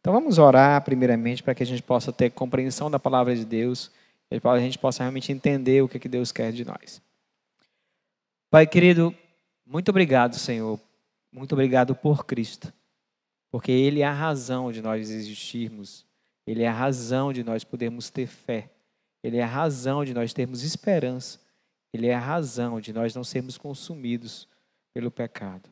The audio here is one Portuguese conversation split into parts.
Então vamos orar primeiramente para que a gente possa ter compreensão da palavra de Deus, para a gente possa realmente entender o que, que Deus quer de nós. Pai querido, muito obrigado, Senhor. Muito obrigado por Cristo. Porque Ele é a razão de nós existirmos. Ele é a razão de nós podermos ter fé. Ele é a razão de nós termos esperança. Ele é a razão de nós não sermos consumidos pelo pecado.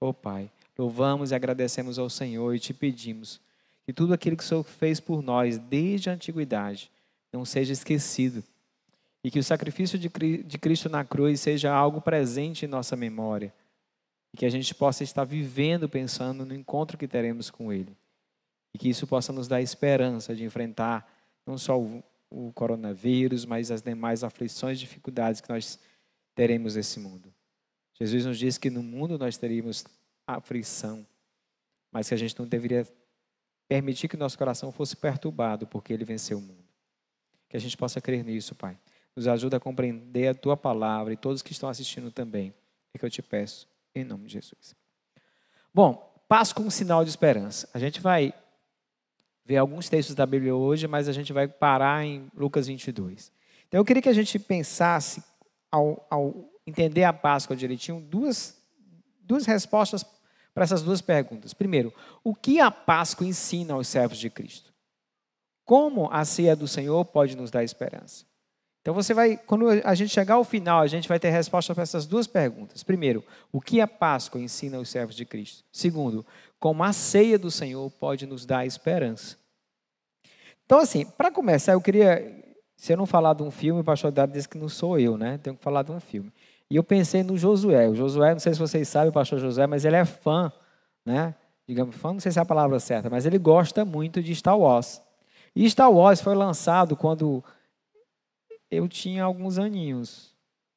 Oh Pai, louvamos e agradecemos ao Senhor e te pedimos que tudo aquilo que o Senhor fez por nós desde a antiguidade não seja esquecido. E que o sacrifício de Cristo na cruz seja algo presente em nossa memória. E que a gente possa estar vivendo pensando no encontro que teremos com Ele. E que isso possa nos dar esperança de enfrentar não só o, coronavírus, mas as demais aflições e dificuldades que nós teremos nesse mundo. Jesus nos diz que no mundo nós teríamos aflição, mas que a gente não deveria permitir que nosso coração fosse perturbado, porque ele venceu o mundo. Que a gente possa crer nisso, Pai. Nos ajuda a compreender a tua palavra e todos que estão assistindo também. É que eu te peço, em nome de Jesus. Bom, passo com um sinal de esperança. A gente vai ver alguns textos da Bíblia hoje, mas a gente vai parar em Lucas 22. Então eu queria que a gente pensasse, ao, ao entender a Páscoa direitinho, duas, duas respostas para essas duas perguntas. Primeiro, o que a Páscoa ensina aos servos de Cristo? Como a ceia do Senhor pode nos dar esperança? Então você vai, quando a gente chegar ao final, a gente vai ter resposta para essas duas perguntas. Primeiro, o que a Páscoa ensina aos servos de Cristo? Segundo, como a ceia do Senhor pode nos dar esperança? Então, assim, para começar, eu queria, se eu não falar de um filme, o pastor Dado disse que não sou eu, né? Tenho que falar de um filme. E eu pensei no Josué. O Josué, não sei se vocês sabem, o pastor Josué, mas ele é fã, né? Digamos, fã, não sei se é a palavra certa, mas ele gosta muito de Star Wars. E Star Wars foi lançado quando eu tinha alguns aninhos.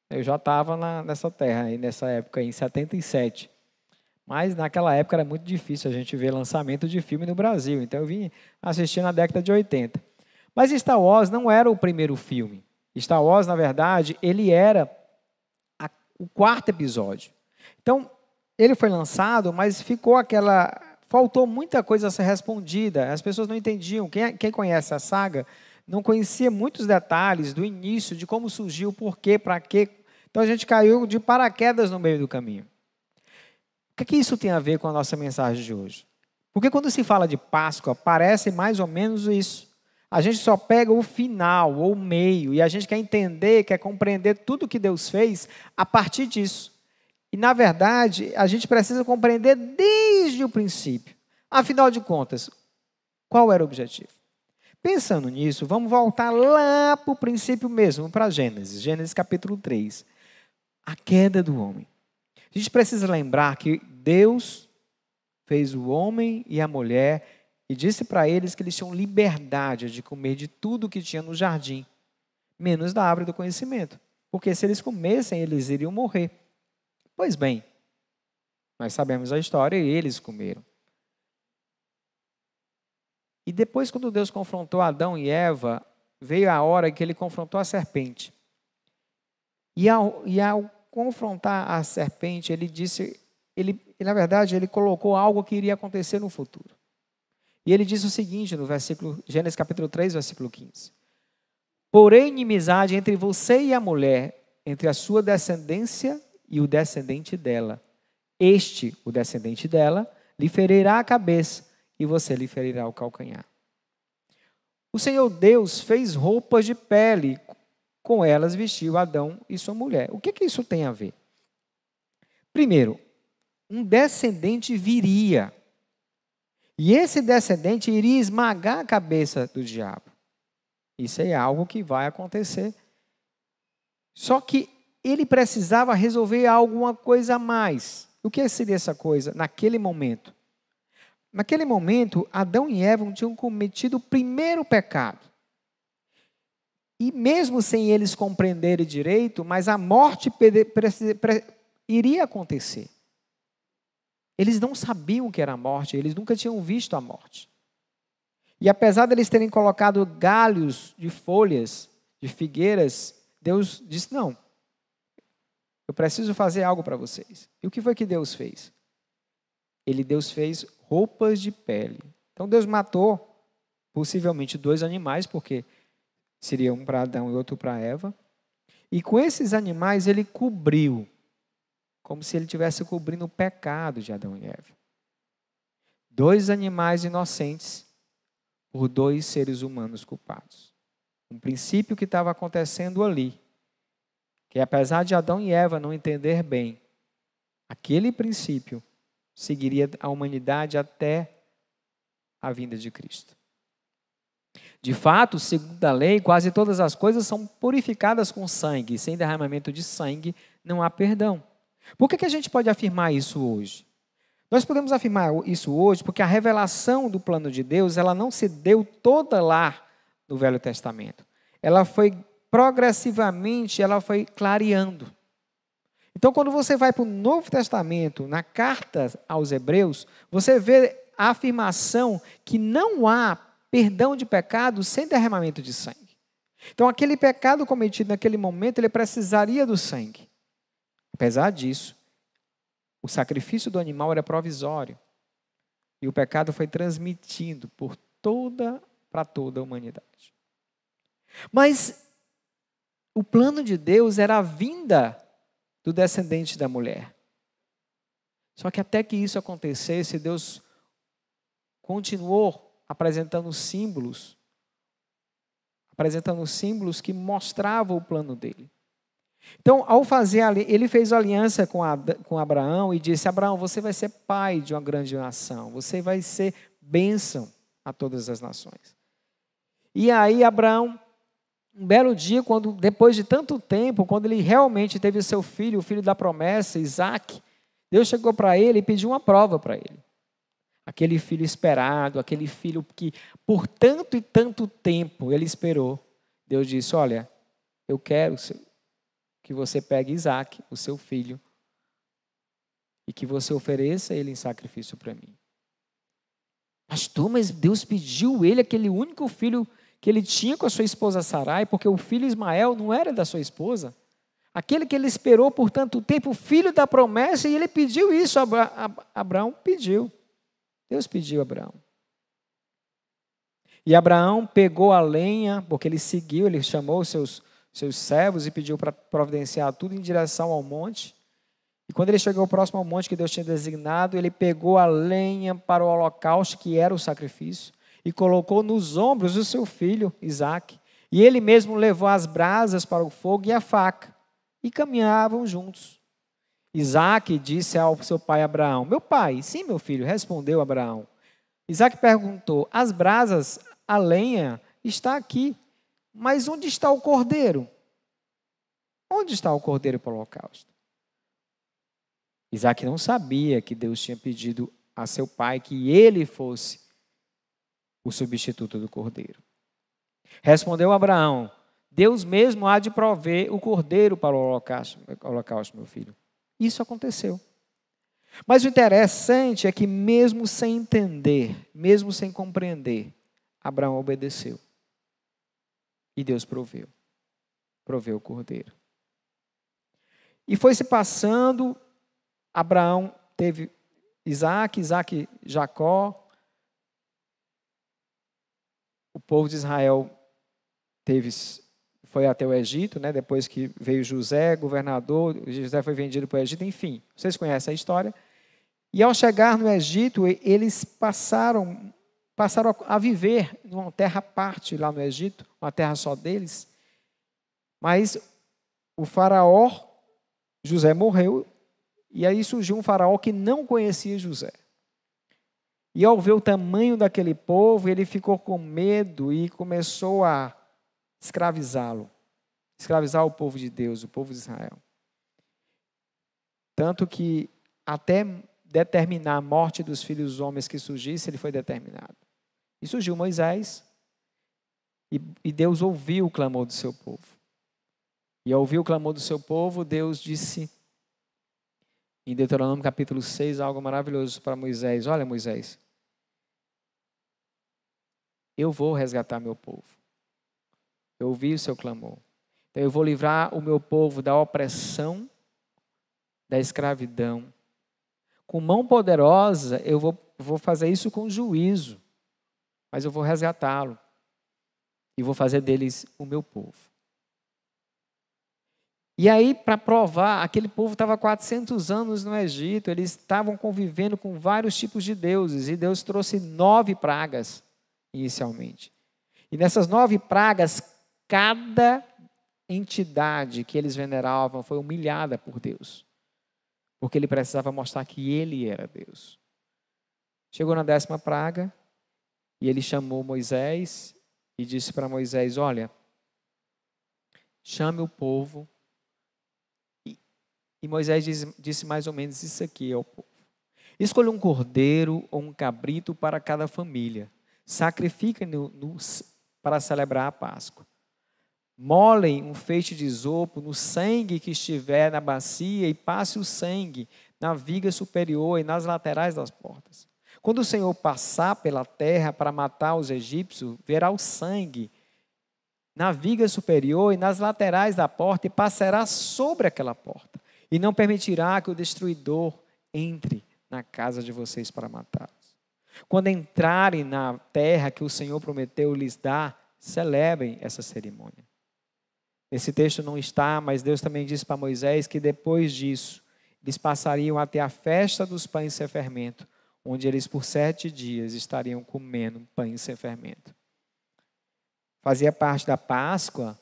Eu já estava nessa terra, aí, nessa época, em 77. Mas naquela época era muito difícil a gente ver lançamento de filme no Brasil. Então eu vim assistir na década de 80. Mas Star Wars não era o primeiro filme. Star Wars, na verdade, ele era o quarto episódio. Então, ele foi lançado, mas ficou aquela. Faltou muita coisa a ser respondida. As pessoas não entendiam. Quem, quem conhece a saga não conhecia muitos detalhes do início, de como surgiu, por quê, para quê. Então a gente caiu de paraquedas no meio do caminho. O que, que isso tem a ver com a nossa mensagem de hoje? Porque quando se fala de Páscoa, parece mais ou menos isso. A gente só pega o final ou o meio e a gente quer entender, quer compreender tudo que Deus fez a partir disso. E, na verdade, a gente precisa compreender desde o princípio. Afinal de contas, qual era o objetivo? Pensando nisso, vamos voltar lá para o princípio mesmo, para Gênesis, Gênesis capítulo 3. A queda do homem. A gente precisa lembrar que Deus fez o homem e a mulher e disse para eles que eles tinham liberdade de comer de tudo que tinha no jardim, menos da árvore do conhecimento. Porque se eles comessem, eles iriam morrer. Pois bem, nós sabemos a história e eles comeram. E depois, quando Deus confrontou Adão e Eva, veio a hora que ele confrontou a serpente. E ao, e ao confrontar a serpente, ele disse, ele, na verdade, ele colocou algo que iria acontecer no futuro. E ele diz o seguinte no versículo Gênesis capítulo 3, versículo 15. Porém, inimizade entre você e a mulher, entre a sua descendência e o descendente dela. Este, o descendente dela, lhe ferirá a cabeça e você lhe ferirá o calcanhar. O Senhor Deus fez roupas de pele, com elas vestiu Adão e sua mulher. O que, que isso tem a ver? Primeiro, um descendente viria e esse descendente iria esmagar a cabeça do diabo. Isso é algo que vai acontecer. Só que ele precisava resolver alguma coisa a mais. O que seria essa coisa naquele momento? Naquele momento, Adão e Eva tinham cometido o primeiro pecado. E mesmo sem eles compreenderem direito, mas a morte iria acontecer. Eles não sabiam o que era a morte, eles nunca tinham visto a morte. E apesar deles de terem colocado galhos de folhas, de figueiras, Deus disse: Não, eu preciso fazer algo para vocês. E o que foi que Deus fez? Ele, Deus, fez roupas de pele. Então Deus matou possivelmente dois animais, porque seria um para Adão e outro para Eva. E com esses animais ele cobriu, como se ele tivesse cobrindo o pecado de Adão e Eva. Dois animais inocentes por dois seres humanos culpados. Um princípio que estava acontecendo ali, que apesar de Adão e Eva não entender bem, aquele princípio seguiria a humanidade até a vinda de Cristo. De fato, segundo a lei, quase todas as coisas são purificadas com sangue. Sem derramamento de sangue não há perdão. Por que, que a gente pode afirmar isso hoje? Nós podemos afirmar isso hoje porque a revelação do plano de Deus ela não se deu toda lá no Velho Testamento. Ela foi progressivamente, ela foi clareando. Então, quando você vai para o Novo Testamento, na carta aos Hebreus, você vê a afirmação que não há perdão de pecado sem derramamento de sangue. Então, aquele pecado cometido naquele momento, ele precisaria do sangue. Apesar disso, o sacrifício do animal era provisório. E o pecado foi transmitido por toda para toda a humanidade. Mas o plano de Deus era a vinda do descendente da mulher. Só que até que isso acontecesse, Deus continuou apresentando símbolos, apresentando símbolos que mostravam o plano dele. Então, ao fazer ali, ele fez aliança com, com Abraão e disse: Abraão, você vai ser pai de uma grande nação, você vai ser bênção a todas as nações. E aí, Abraão, um belo dia, quando depois de tanto tempo, quando ele realmente teve o seu filho, o filho da promessa, Isaac, Deus chegou para ele e pediu uma prova para ele aquele filho esperado, aquele filho que por tanto e tanto tempo ele esperou. Deus disse: Olha, eu quero que você pegue Isaac, o seu filho, e que você ofereça ele em sacrifício para mim. Pastor, mas Deus pediu ele, aquele único filho que ele tinha com a sua esposa Sarai, porque o filho Ismael não era da sua esposa. Aquele que ele esperou por tanto tempo, o filho da promessa, e ele pediu isso. Abraão pediu. Deus pediu a Abraão. E Abraão pegou a lenha, porque ele seguiu, ele chamou seus, seus servos e pediu para providenciar tudo em direção ao monte. E quando ele chegou próximo ao monte que Deus tinha designado, ele pegou a lenha para o holocausto, que era o sacrifício, e colocou nos ombros do seu filho, Isaac. E ele mesmo levou as brasas para o fogo e a faca, e caminhavam juntos. Isaac disse ao seu pai Abraão: Meu pai, sim, meu filho, respondeu Abraão. Isaac perguntou: As brasas, a lenha, está aqui, mas onde está o cordeiro? Onde está o cordeiro para o holocausto? Isaac não sabia que Deus tinha pedido a seu pai que ele fosse o substituto do cordeiro. Respondeu Abraão: Deus mesmo há de prover o cordeiro para o holocausto, holocausto meu filho. Isso aconteceu. Mas o interessante é que, mesmo sem entender, mesmo sem compreender, Abraão obedeceu. E Deus proveu. Proveu o cordeiro. E foi se passando, Abraão teve Isaac, Isaac, Jacó. O povo de Israel teve foi até o Egito, né? depois que veio José, governador, José foi vendido para o Egito, enfim, vocês conhecem a história. E ao chegar no Egito, eles passaram, passaram a viver numa terra à parte lá no Egito, uma terra só deles. Mas o faraó, José morreu, e aí surgiu um faraó que não conhecia José. E ao ver o tamanho daquele povo, ele ficou com medo e começou a escravizá-lo, escravizar o povo de Deus, o povo de Israel. Tanto que até determinar a morte dos filhos homens que surgisse, ele foi determinado. E surgiu Moisés, e, e Deus ouviu o clamor do seu povo. E ao ouvir o clamor do seu povo, Deus disse em Deuteronômio capítulo 6 algo maravilhoso para Moisés: Olha, Moisés, eu vou resgatar meu povo. Eu ouvi o seu clamor. Então eu vou livrar o meu povo da opressão, da escravidão. Com mão poderosa, eu vou, vou fazer isso com juízo. Mas eu vou resgatá-lo e vou fazer deles o meu povo. E aí, para provar, aquele povo estava 400 anos no Egito, eles estavam convivendo com vários tipos de deuses, e Deus trouxe nove pragas inicialmente. E nessas nove pragas, cada entidade que eles veneravam foi humilhada por Deus, porque ele precisava mostrar que ele era Deus. Chegou na décima praga, e ele chamou Moisés e disse para Moisés: Olha, chame o povo e Moisés disse, disse mais ou menos isso aqui ao povo: Escolha um cordeiro ou um cabrito para cada família. Sacrifiquem-no para celebrar a Páscoa. Molem um feixe de isopo no sangue que estiver na bacia e passe o sangue na viga superior e nas laterais das portas. Quando o Senhor passar pela terra para matar os egípcios, verá o sangue na viga superior e nas laterais da porta e passará sobre aquela porta e não permitirá que o destruidor entre na casa de vocês para matá-los. Quando entrarem na terra que o Senhor prometeu lhes dar, celebrem essa cerimônia. Nesse texto não está, mas Deus também disse para Moisés que depois disso, eles passariam até a festa dos pães sem fermento, onde eles por sete dias estariam comendo pães sem fermento. Fazia parte da Páscoa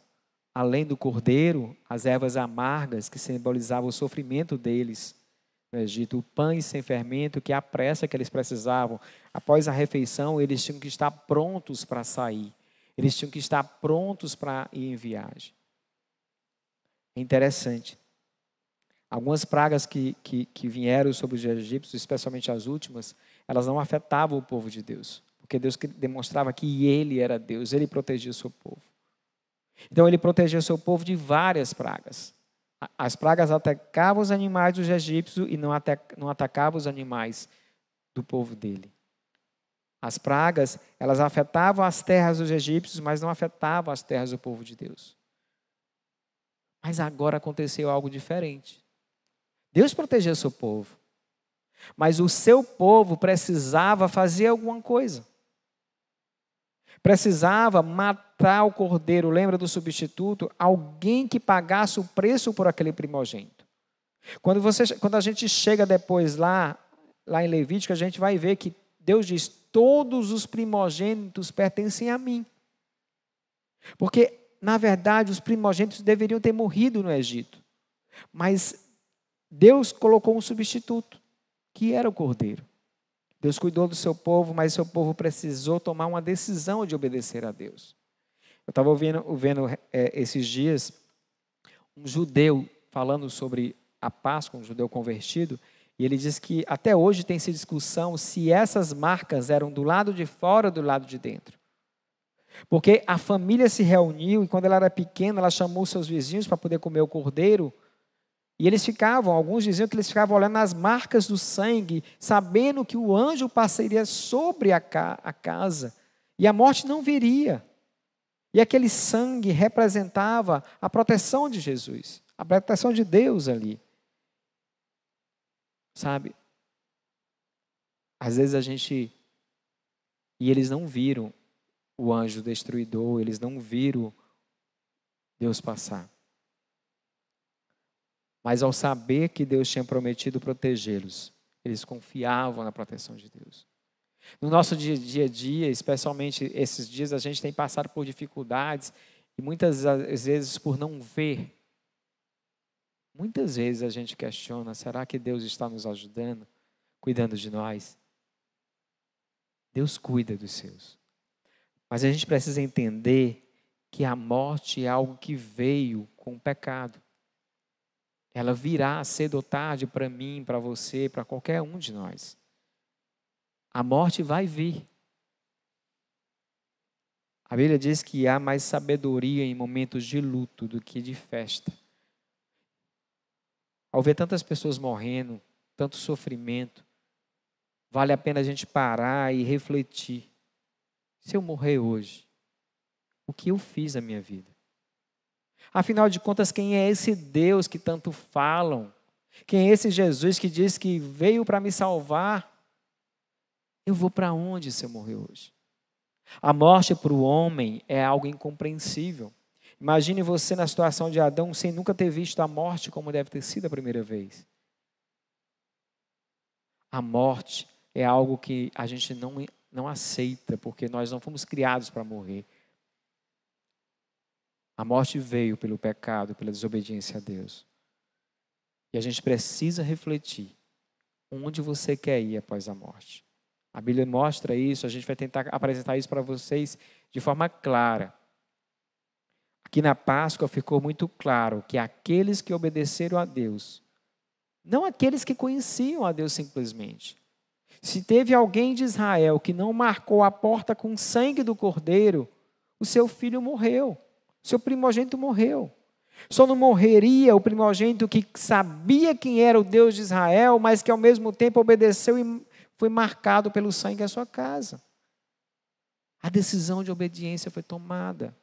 além do cordeiro, as ervas amargas que simbolizavam o sofrimento deles no Egito, o pães sem fermento, que é a pressa que eles precisavam. Após a refeição, eles tinham que estar prontos para sair. Eles tinham que estar prontos para ir em viagem. É interessante. Algumas pragas que, que, que vieram sobre os egípcios, especialmente as últimas, elas não afetavam o povo de Deus. Porque Deus demonstrava que Ele era Deus, Ele protegia o seu povo. Então ele protegeu seu povo de várias pragas. As pragas atacavam os animais dos egípcios e não atacavam os animais do povo dele. As pragas, elas afetavam as terras dos egípcios, mas não afetavam as terras do povo de Deus. Mas agora aconteceu algo diferente. Deus protegeu seu povo, mas o seu povo precisava fazer alguma coisa. Precisava matar o cordeiro, lembra do substituto? Alguém que pagasse o preço por aquele primogênito. Quando, você, quando a gente chega depois lá, lá em Levítico, a gente vai ver que Deus diz: todos os primogênitos pertencem a mim. Porque, na verdade, os primogênitos deveriam ter morrido no Egito. Mas Deus colocou um substituto, que era o cordeiro. Deus cuidou do seu povo, mas seu povo precisou tomar uma decisão de obedecer a Deus. Eu estava ouvindo, ouvindo é, esses dias um judeu falando sobre a Páscoa, um judeu convertido, e ele diz que até hoje tem essa discussão se essas marcas eram do lado de fora ou do lado de dentro. Porque a família se reuniu e quando ela era pequena, ela chamou seus vizinhos para poder comer o cordeiro, e eles ficavam, alguns diziam que eles ficavam olhando as marcas do sangue, sabendo que o anjo passaria sobre a, ca a casa e a morte não viria. E aquele sangue representava a proteção de Jesus, a proteção de Deus ali. Sabe? Às vezes a gente. E eles não viram o anjo destruidor, eles não viram Deus passar. Mas ao saber que Deus tinha prometido protegê-los, eles confiavam na proteção de Deus. No nosso dia a dia, especialmente esses dias, a gente tem passado por dificuldades e muitas vezes por não ver. Muitas vezes a gente questiona: será que Deus está nos ajudando, cuidando de nós? Deus cuida dos seus. Mas a gente precisa entender que a morte é algo que veio com o pecado. Ela virá cedo ou tarde para mim, para você, para qualquer um de nós. A morte vai vir. A Bíblia diz que há mais sabedoria em momentos de luto do que de festa. Ao ver tantas pessoas morrendo, tanto sofrimento, vale a pena a gente parar e refletir. Se eu morrer hoje, o que eu fiz na minha vida? Afinal de contas, quem é esse Deus que tanto falam? Quem é esse Jesus que diz que veio para me salvar? Eu vou para onde se eu morrer hoje? A morte para o homem é algo incompreensível. Imagine você na situação de Adão sem nunca ter visto a morte como deve ter sido a primeira vez. A morte é algo que a gente não, não aceita, porque nós não fomos criados para morrer. A morte veio pelo pecado, pela desobediência a Deus. E a gente precisa refletir onde você quer ir após a morte. A Bíblia mostra isso, a gente vai tentar apresentar isso para vocês de forma clara. Aqui na Páscoa ficou muito claro que aqueles que obedeceram a Deus, não aqueles que conheciam a Deus simplesmente. Se teve alguém de Israel que não marcou a porta com o sangue do cordeiro, o seu filho morreu, seu primogênito morreu. Só não morreria o primogênito que sabia quem era o Deus de Israel, mas que ao mesmo tempo obedeceu e foi marcado pelo sangue da sua casa. A decisão de obediência foi tomada.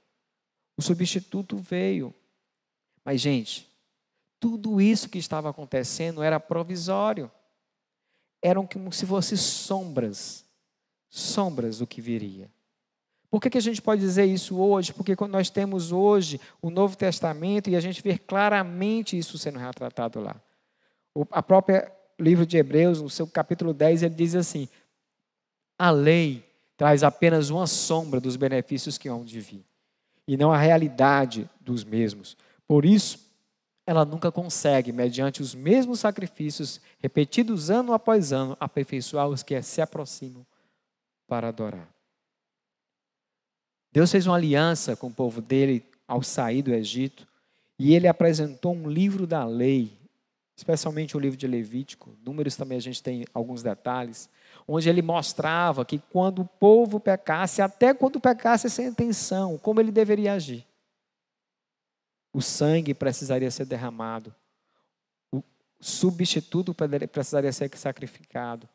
O substituto veio. Mas, gente, tudo isso que estava acontecendo era provisório. Eram como se fossem sombras, sombras do que viria. Por que, que a gente pode dizer isso hoje? Porque quando nós temos hoje o Novo Testamento e a gente vê claramente isso sendo retratado lá. O a própria livro de Hebreus, no seu capítulo 10, ele diz assim: a lei traz apenas uma sombra dos benefícios que hão de vir e não a realidade dos mesmos. Por isso, ela nunca consegue, mediante os mesmos sacrifícios repetidos ano após ano, aperfeiçoar os que se aproximam para adorar. Deus fez uma aliança com o povo dele ao sair do Egito e ele apresentou um livro da lei, especialmente o livro de Levítico. Números também a gente tem alguns detalhes onde ele mostrava que quando o povo pecasse, até quando pecasse sem intenção, como ele deveria agir. O sangue precisaria ser derramado, o substituto precisaria ser sacrificado,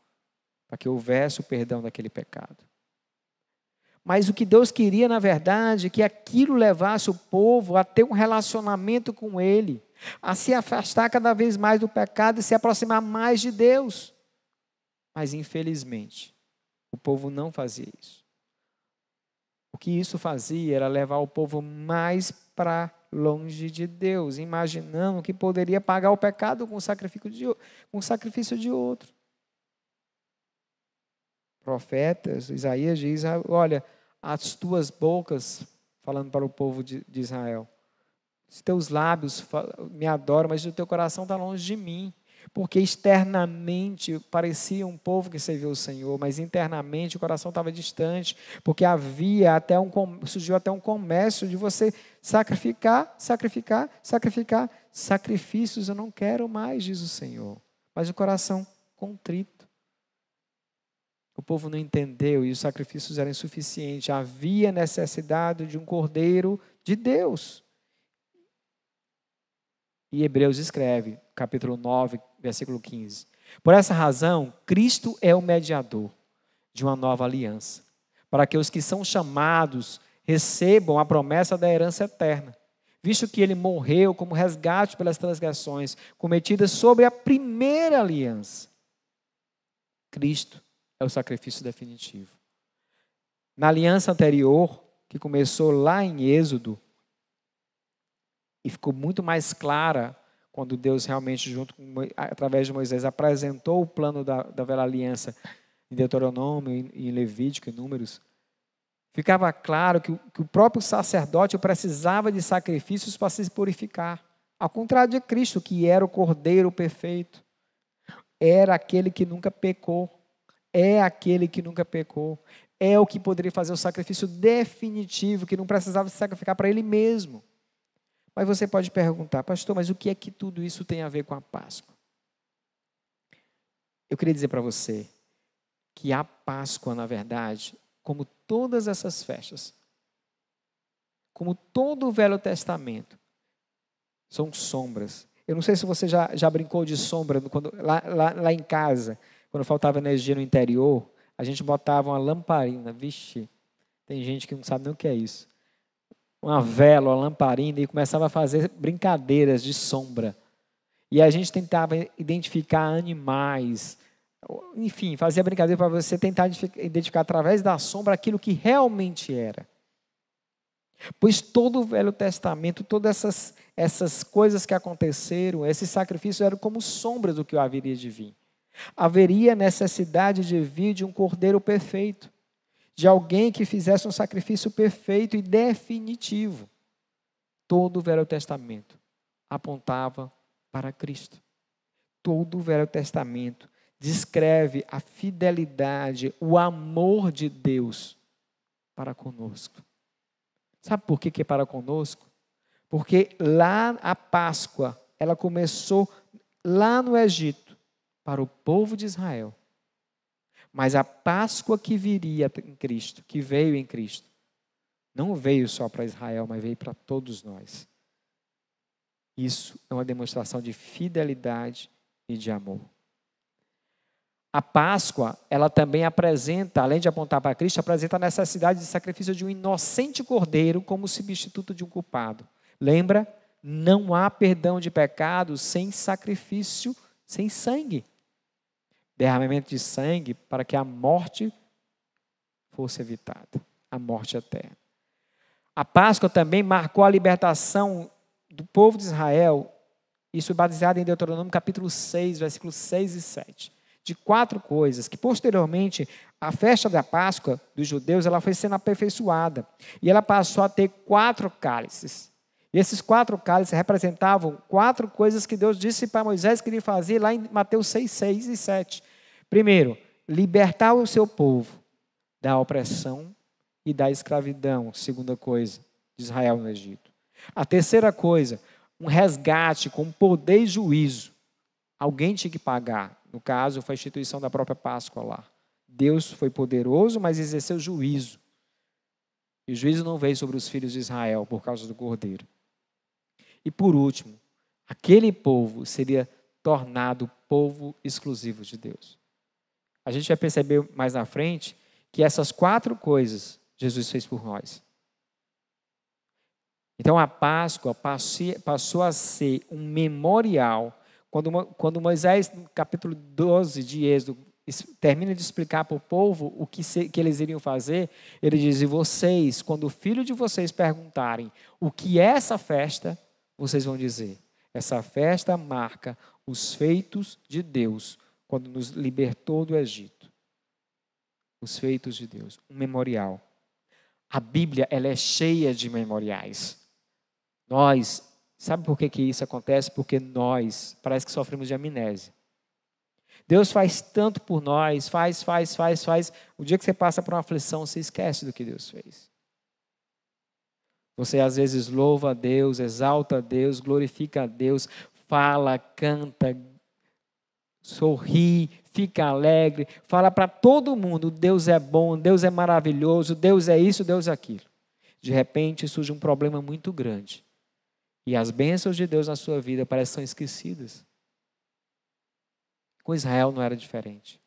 para que houvesse o perdão daquele pecado. Mas o que Deus queria, na verdade, é que aquilo levasse o povo a ter um relacionamento com Ele, a se afastar cada vez mais do pecado e se aproximar mais de Deus. Mas infelizmente, o povo não fazia isso. O que isso fazia era levar o povo mais para longe de Deus, imaginando que poderia pagar o pecado com o sacrifício de, com o sacrifício de outro. Profetas, Isaías diz: Olha, as tuas bocas, falando para o povo de, de Israel, os teus lábios me adoram, mas o teu coração está longe de mim. Porque externamente parecia um povo que servia o Senhor, mas internamente o coração estava distante, porque havia até um surgiu até um comércio de você sacrificar, sacrificar, sacrificar, sacrifícios. Eu não quero mais, diz o Senhor, mas o coração contrito. O povo não entendeu e os sacrifícios eram insuficientes. Havia necessidade de um cordeiro de Deus. E Hebreus escreve, capítulo 9, versículo 15. Por essa razão, Cristo é o mediador de uma nova aliança, para que os que são chamados recebam a promessa da herança eterna, visto que ele morreu como resgate pelas transgressões cometidas sobre a primeira aliança. Cristo é o sacrifício definitivo. Na aliança anterior, que começou lá em Êxodo, e ficou muito mais clara quando Deus realmente, junto com, através de Moisés, apresentou o plano da, da velha aliança em Deuteronômio, em Levítico, em Números, ficava claro que, que o próprio sacerdote precisava de sacrifícios para se purificar. Ao contrário de Cristo, que era o cordeiro perfeito, era aquele que nunca pecou, é aquele que nunca pecou, é o que poderia fazer o sacrifício definitivo, que não precisava se sacrificar para ele mesmo. Mas você pode perguntar, pastor, mas o que é que tudo isso tem a ver com a Páscoa? Eu queria dizer para você que a Páscoa, na verdade, como todas essas festas, como todo o Velho Testamento, são sombras. Eu não sei se você já, já brincou de sombra quando, lá, lá, lá em casa, quando faltava energia no interior, a gente botava uma lamparina. Vixe, tem gente que não sabe nem o que é isso uma vela, uma lamparina e começava a fazer brincadeiras de sombra. E a gente tentava identificar animais, enfim, fazia brincadeira para você tentar identificar através da sombra aquilo que realmente era. Pois todo o Velho Testamento, todas essas, essas coisas que aconteceram, esses sacrifícios eram como sombras do que haveria de vir. Haveria necessidade de vir de um cordeiro perfeito, de alguém que fizesse um sacrifício perfeito e definitivo. Todo o Velho Testamento apontava para Cristo. Todo o Velho Testamento descreve a fidelidade, o amor de Deus para conosco. Sabe por que, que é para conosco? Porque lá a Páscoa, ela começou lá no Egito, para o povo de Israel. Mas a Páscoa que viria em Cristo, que veio em Cristo, não veio só para Israel, mas veio para todos nós. Isso é uma demonstração de fidelidade e de amor. A Páscoa, ela também apresenta, além de apontar para Cristo, apresenta a necessidade de sacrifício de um inocente cordeiro como substituto de um culpado. Lembra? Não há perdão de pecados sem sacrifício, sem sangue. Derramamento de sangue para que a morte fosse evitada a morte eterna. A Páscoa também marcou a libertação do povo de Israel, isso baseado em Deuteronômio capítulo 6, versículos 6 e 7 de quatro coisas, que posteriormente a festa da Páscoa dos judeus ela foi sendo aperfeiçoada. E ela passou a ter quatro cálices. E esses quatro cálices representavam quatro coisas que Deus disse para Moisés que ele fazia lá em Mateus 6, 6 e 7. Primeiro, libertar o seu povo da opressão e da escravidão, segunda coisa, de Israel no Egito. A terceira coisa, um resgate com poder e juízo. Alguém tinha que pagar. No caso, foi a instituição da própria Páscoa lá. Deus foi poderoso, mas exerceu juízo. E o juízo não veio sobre os filhos de Israel por causa do cordeiro. E por último, aquele povo seria tornado povo exclusivo de Deus. A gente vai perceber mais na frente que essas quatro coisas Jesus fez por nós. Então a Páscoa passou a ser um memorial quando, quando Moisés, no capítulo 12 de Êxodo, termina de explicar para o povo o que, se, que eles iriam fazer, ele diz: E vocês, quando o filho de vocês perguntarem o que é essa festa, vocês vão dizer: Essa festa marca os feitos de Deus quando nos libertou do Egito. Os feitos de Deus, um memorial. A Bíblia ela é cheia de memoriais. Nós Sabe por que, que isso acontece? Porque nós parece que sofremos de amnésia. Deus faz tanto por nós, faz, faz, faz, faz. O dia que você passa por uma aflição, você esquece do que Deus fez. Você às vezes louva a Deus, exalta a Deus, glorifica a Deus, fala, canta, sorri, fica alegre, fala para todo mundo: Deus é bom, Deus é maravilhoso, Deus é isso, Deus é aquilo. De repente surge um problema muito grande. E as bênçãos de Deus na sua vida parecem são esquecidas. Com Israel não era diferente.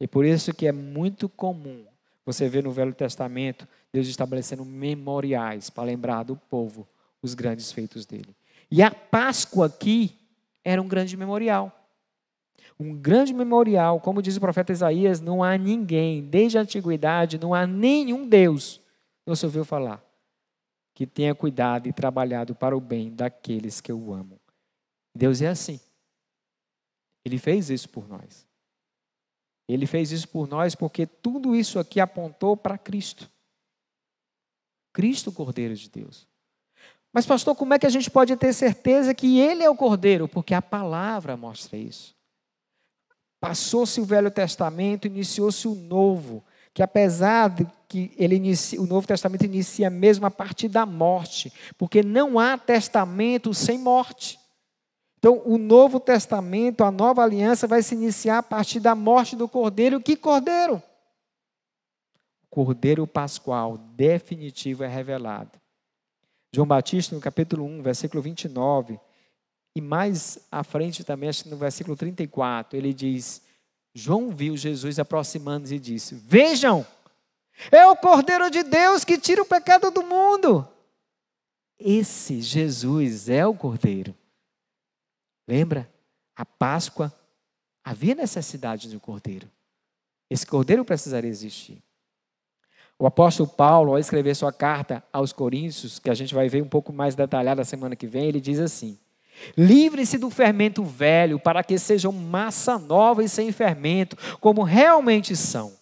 E por isso que é muito comum você ver no Velho Testamento Deus estabelecendo memoriais para lembrar do povo os grandes feitos dele. E a Páscoa aqui era um grande memorial. Um grande memorial, como diz o profeta Isaías, não há ninguém, desde a antiguidade, não há nenhum Deus, se ouviu falar, que tenha cuidado e trabalhado para o bem daqueles que o amam. Deus é assim. Ele fez isso por nós. Ele fez isso por nós porque tudo isso aqui apontou para Cristo. Cristo, Cordeiro de Deus. Mas, pastor, como é que a gente pode ter certeza que Ele é o Cordeiro? Porque a palavra mostra isso. Passou-se o Velho Testamento, iniciou-se o Novo que apesar de que ele inicia, o Novo Testamento inicia mesmo a partir da morte, porque não há testamento sem morte. Então, o Novo Testamento, a nova aliança, vai se iniciar a partir da morte do Cordeiro. Que Cordeiro? O Cordeiro Pascual definitivo é revelado. João Batista, no capítulo 1, versículo 29, e mais à frente também, acho que no versículo 34, ele diz: João viu Jesus aproximando-se e disse: Vejam, é o Cordeiro de Deus que tira o pecado do mundo. Esse Jesus é o Cordeiro. Lembra? A Páscoa havia necessidade de um cordeiro. Esse cordeiro precisaria existir. O apóstolo Paulo, ao escrever sua carta aos Coríntios, que a gente vai ver um pouco mais detalhada semana que vem, ele diz assim: Livre-se do fermento velho, para que sejam massa nova e sem fermento, como realmente são.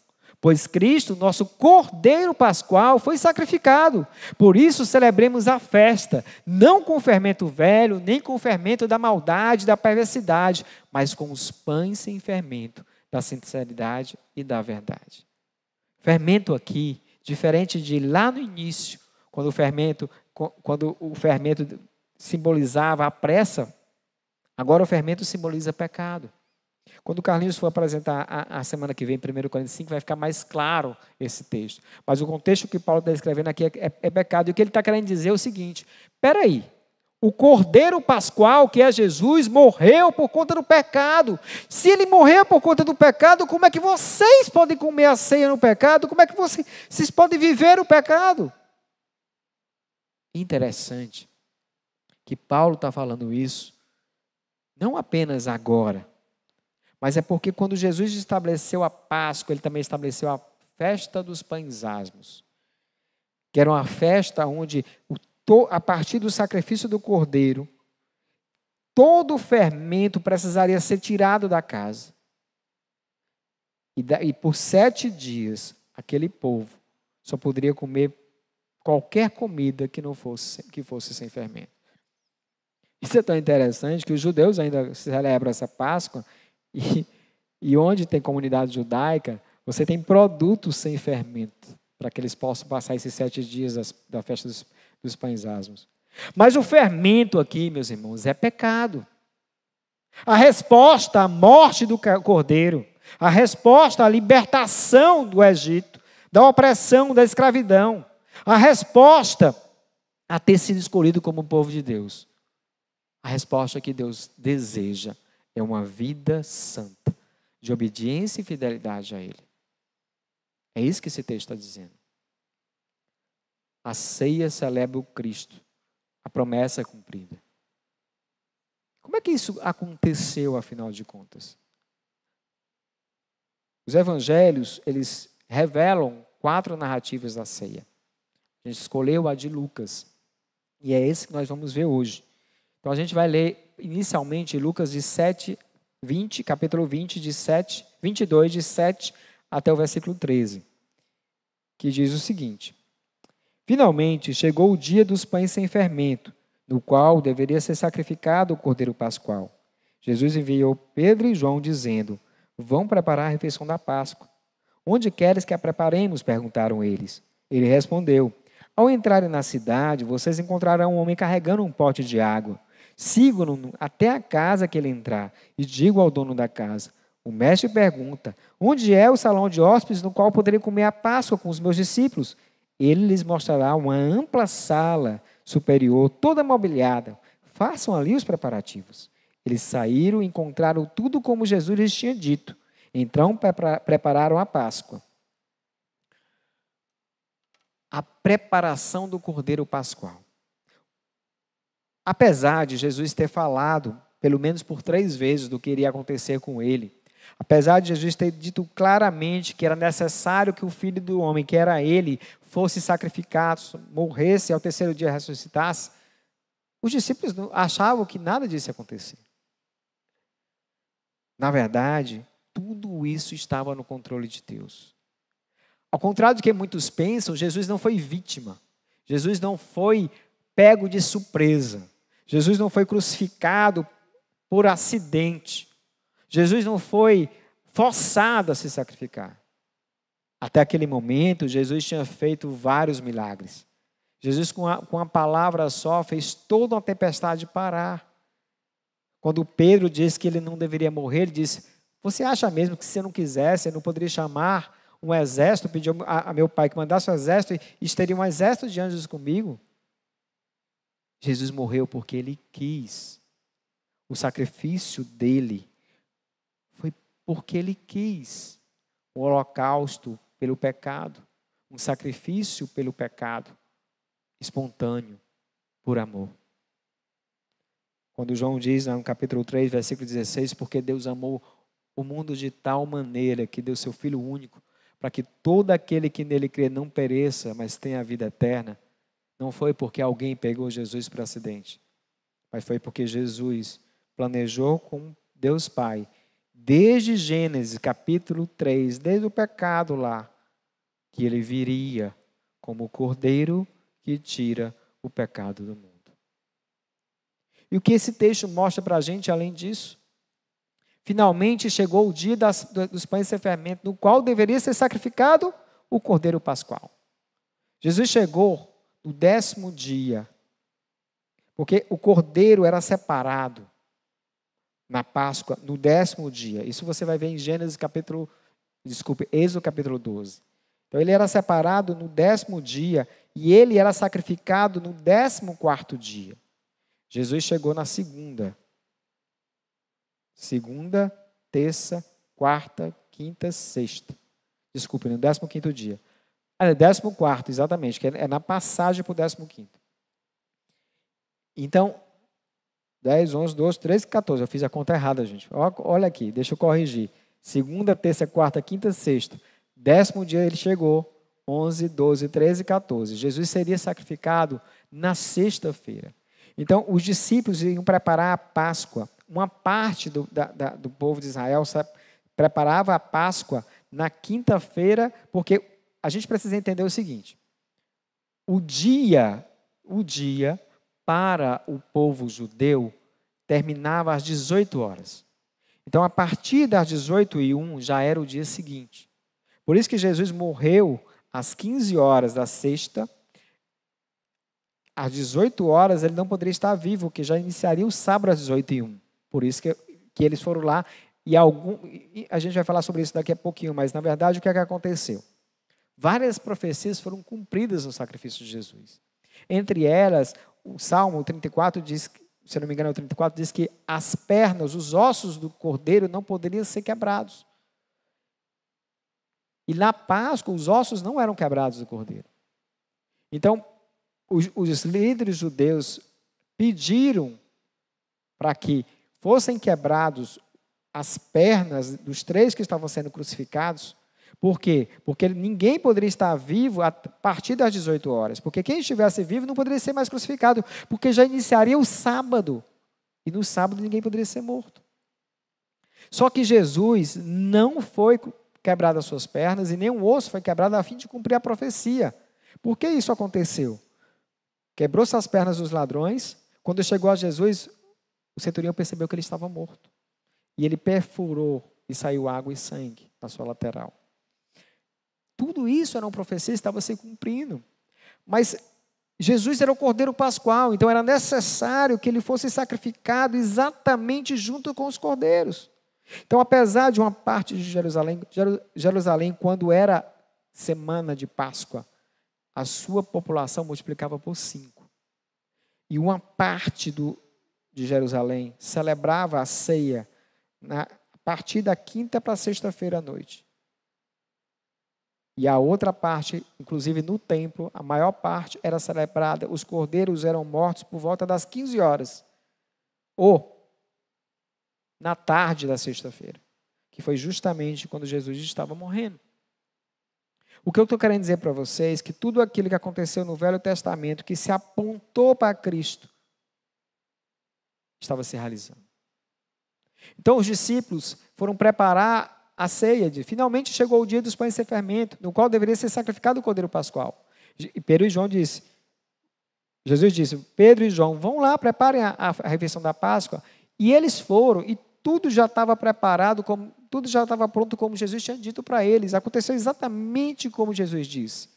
Pois Cristo, nosso Cordeiro Pascual, foi sacrificado. Por isso celebremos a festa, não com fermento velho, nem com fermento da maldade, da perversidade, mas com os pães sem fermento, da sinceridade e da verdade. Fermento aqui, diferente de lá no início, quando o fermento, quando o fermento simbolizava a pressa, agora o fermento simboliza pecado. Quando o Carlinhos for apresentar a, a, semana que vem, 1 Coríntios 5, vai ficar mais claro esse texto. Mas o contexto que Paulo está escrevendo aqui é, é, é pecado. E o que ele está querendo dizer é o seguinte: peraí, o Cordeiro Pascual, que é Jesus, morreu por conta do pecado. Se ele morreu por conta do pecado, como é que vocês podem comer a ceia no pecado? Como é que vocês, vocês podem viver o pecado? Interessante que Paulo está falando isso, não apenas agora, mas é porque quando Jesus estabeleceu a Páscoa, ele também estabeleceu a festa dos pães asmos, que era uma festa onde, a partir do sacrifício do cordeiro, todo o fermento precisaria ser tirado da casa. E, por sete dias, aquele povo só poderia comer qualquer comida que não fosse, que fosse sem fermento. Isso é tão interessante que os judeus ainda celebram essa Páscoa e, e onde tem comunidade judaica, você tem produtos sem fermento para que eles possam passar esses sete dias das, da festa dos, dos pães asmos. Mas o fermento aqui, meus irmãos, é pecado. A resposta à morte do cordeiro, a resposta à libertação do Egito, da opressão, da escravidão, a resposta a ter sido escolhido como povo de Deus a resposta que Deus deseja é uma vida santa, de obediência e fidelidade a Ele. É isso que esse texto está dizendo. A ceia celebra o Cristo, a promessa é cumprida. Como é que isso aconteceu, afinal de contas? Os evangelhos, eles revelam quatro narrativas da ceia. A gente escolheu a de Lucas. E é esse que nós vamos ver hoje. Então a gente vai ler inicialmente Lucas de 7, 20, capítulo 20, de 7, 22, de 7 até o versículo 13, que diz o seguinte: Finalmente chegou o dia dos pães sem fermento, no qual deveria ser sacrificado o cordeiro pascual. Jesus enviou Pedro e João dizendo: Vão preparar a refeição da Páscoa. Onde queres que a preparemos? perguntaram eles. Ele respondeu: Ao entrarem na cidade, vocês encontrarão um homem carregando um pote de água. Sigam-no até a casa que ele entrar e digo ao dono da casa. O mestre pergunta: Onde é o salão de hóspedes no qual poderei comer a Páscoa com os meus discípulos? Ele lhes mostrará uma ampla sala superior, toda mobiliada. Façam ali os preparativos. Eles saíram e encontraram tudo como Jesus lhes tinha dito. Então prepararam a Páscoa. A preparação do Cordeiro Pascual. Apesar de Jesus ter falado, pelo menos por três vezes, do que iria acontecer com ele, apesar de Jesus ter dito claramente que era necessário que o filho do homem, que era ele, fosse sacrificado, morresse e ao terceiro dia ressuscitasse, os discípulos achavam que nada disso ia acontecer. Na verdade, tudo isso estava no controle de Deus. Ao contrário do que muitos pensam, Jesus não foi vítima. Jesus não foi pego de surpresa. Jesus não foi crucificado por acidente. Jesus não foi forçado a se sacrificar. Até aquele momento, Jesus tinha feito vários milagres. Jesus, com a, com a palavra só, fez toda uma tempestade parar. Quando Pedro disse que ele não deveria morrer, ele disse: Você acha mesmo que se eu não quisesse, eu não poderia chamar um exército, pedir a, a meu pai que mandasse um exército e teria um exército de anjos comigo? Jesus morreu porque ele quis. O sacrifício dele foi porque ele quis. O holocausto pelo pecado, um sacrifício pelo pecado, espontâneo, por amor. Quando João diz no capítulo 3, versículo 16, porque Deus amou o mundo de tal maneira que deu seu Filho único, para que todo aquele que nele crê não pereça, mas tenha a vida eterna, não foi porque alguém pegou Jesus por acidente, mas foi porque Jesus planejou com Deus Pai, desde Gênesis capítulo 3, desde o pecado lá, que ele viria como o cordeiro que tira o pecado do mundo. E o que esse texto mostra para a gente, além disso? Finalmente chegou o dia das, dos pães sem fermento, no qual deveria ser sacrificado o cordeiro pascual. Jesus chegou no décimo dia, porque o cordeiro era separado na Páscoa no décimo dia. Isso você vai ver em Gênesis capítulo, desculpe, Êxodo capítulo 12. Então ele era separado no décimo dia e ele era sacrificado no décimo quarto dia. Jesus chegou na segunda. Segunda, terça, quarta, quinta, sexta. Desculpe, no décimo quinto dia. Ah, décimo quarto, exatamente, que é na passagem para o décimo quinto. Então, 10, 11, 12, 13, 14. Eu fiz a conta errada, gente. Olha aqui, deixa eu corrigir. Segunda, terça, quarta, quinta, sexta. Décimo dia ele chegou, 11, 12, 13 14. Jesus seria sacrificado na sexta-feira. Então, os discípulos iam preparar a Páscoa. Uma parte do, da, da, do povo de Israel preparava a Páscoa na quinta-feira, porque a gente precisa entender o seguinte: o dia, o dia para o povo judeu terminava às 18 horas. Então, a partir das 18 e 1 já era o dia seguinte. Por isso que Jesus morreu às 15 horas da sexta. Às 18 horas ele não poderia estar vivo, porque já iniciaria o sábado às 18 e 1. Por isso que, que eles foram lá. E algum, a gente vai falar sobre isso daqui a pouquinho, mas na verdade o que, é que aconteceu? Várias profecias foram cumpridas no sacrifício de Jesus. Entre elas, o Salmo 34 diz, se não me engano, é o 34 diz que as pernas, os ossos do cordeiro não poderiam ser quebrados. E na Páscoa, os ossos não eram quebrados do cordeiro. Então, os, os líderes judeus pediram para que fossem quebrados as pernas dos três que estavam sendo crucificados. Por quê? Porque ninguém poderia estar vivo a partir das 18 horas. Porque quem estivesse vivo não poderia ser mais crucificado, porque já iniciaria o sábado. E no sábado ninguém poderia ser morto. Só que Jesus não foi quebrado as suas pernas e nenhum osso foi quebrado a fim de cumprir a profecia. Por que isso aconteceu? Quebrou-se as pernas dos ladrões. Quando chegou a Jesus, o centurião percebeu que ele estava morto. E ele perfurou e saiu água e sangue na sua lateral. Tudo isso era uma profecia, estava se cumprindo. Mas Jesus era o cordeiro pascual, então era necessário que ele fosse sacrificado exatamente junto com os cordeiros. Então, apesar de uma parte de Jerusalém, Jerusalém, quando era semana de Páscoa, a sua população multiplicava por cinco. E uma parte do, de Jerusalém celebrava a ceia na, a partir da quinta para sexta-feira à noite. E a outra parte, inclusive no templo, a maior parte era celebrada, os cordeiros eram mortos por volta das 15 horas. Ou na tarde da sexta-feira, que foi justamente quando Jesus estava morrendo. O que eu estou querendo dizer para vocês é que tudo aquilo que aconteceu no Velho Testamento, que se apontou para Cristo, estava se realizando. Então os discípulos foram preparar a ceia de finalmente chegou o dia dos pães sem fermento, no qual deveria ser sacrificado o cordeiro pascual. E Pedro e João disse, Jesus disse, Pedro e João, vão lá, preparem a, a refeição da Páscoa. E eles foram, e tudo já estava preparado, como, tudo já estava pronto como Jesus tinha dito para eles. Aconteceu exatamente como Jesus disse,